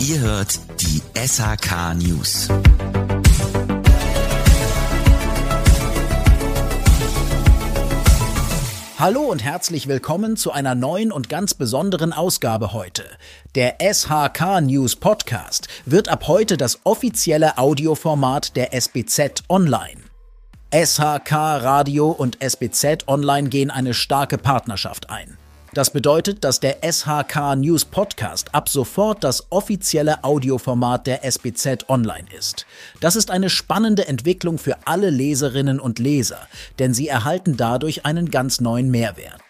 Ihr hört die SHK News. Hallo und herzlich willkommen zu einer neuen und ganz besonderen Ausgabe heute. Der SHK News Podcast wird ab heute das offizielle Audioformat der SBZ Online. SHK Radio und SBZ Online gehen eine starke Partnerschaft ein. Das bedeutet, dass der SHK News Podcast ab sofort das offizielle Audioformat der SBZ Online ist. Das ist eine spannende Entwicklung für alle Leserinnen und Leser, denn sie erhalten dadurch einen ganz neuen Mehrwert.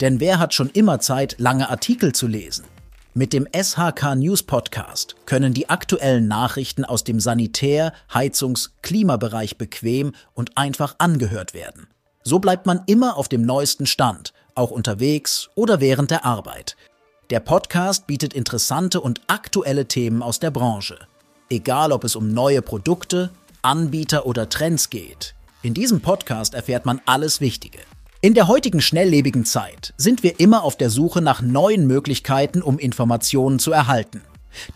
Denn wer hat schon immer Zeit, lange Artikel zu lesen? Mit dem SHK News Podcast können die aktuellen Nachrichten aus dem Sanitär-, Heizungs-, Klimabereich bequem und einfach angehört werden. So bleibt man immer auf dem neuesten Stand auch unterwegs oder während der Arbeit. Der Podcast bietet interessante und aktuelle Themen aus der Branche. Egal ob es um neue Produkte, Anbieter oder Trends geht. In diesem Podcast erfährt man alles Wichtige. In der heutigen schnelllebigen Zeit sind wir immer auf der Suche nach neuen Möglichkeiten, um Informationen zu erhalten.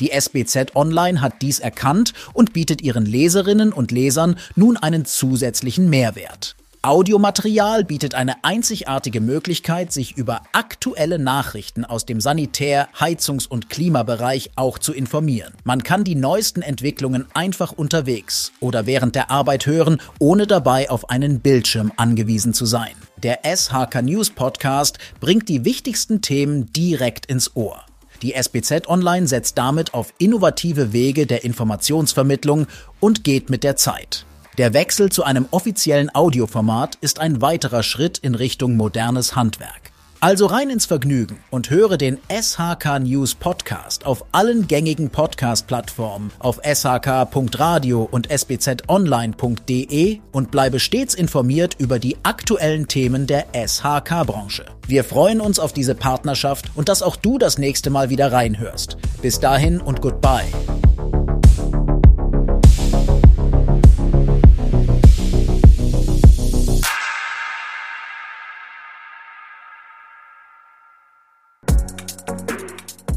Die SBZ Online hat dies erkannt und bietet ihren Leserinnen und Lesern nun einen zusätzlichen Mehrwert. Audiomaterial bietet eine einzigartige Möglichkeit, sich über aktuelle Nachrichten aus dem Sanitär-, Heizungs- und Klimabereich auch zu informieren. Man kann die neuesten Entwicklungen einfach unterwegs oder während der Arbeit hören, ohne dabei auf einen Bildschirm angewiesen zu sein. Der SHK News Podcast bringt die wichtigsten Themen direkt ins Ohr. Die SBZ Online setzt damit auf innovative Wege der Informationsvermittlung und geht mit der Zeit. Der Wechsel zu einem offiziellen Audioformat ist ein weiterer Schritt in Richtung modernes Handwerk. Also rein ins Vergnügen und höre den SHK News Podcast auf allen gängigen Podcast-Plattformen auf shk.radio und sbzonline.de und bleibe stets informiert über die aktuellen Themen der SHK-Branche. Wir freuen uns auf diese Partnerschaft und dass auch du das nächste Mal wieder reinhörst. Bis dahin und goodbye.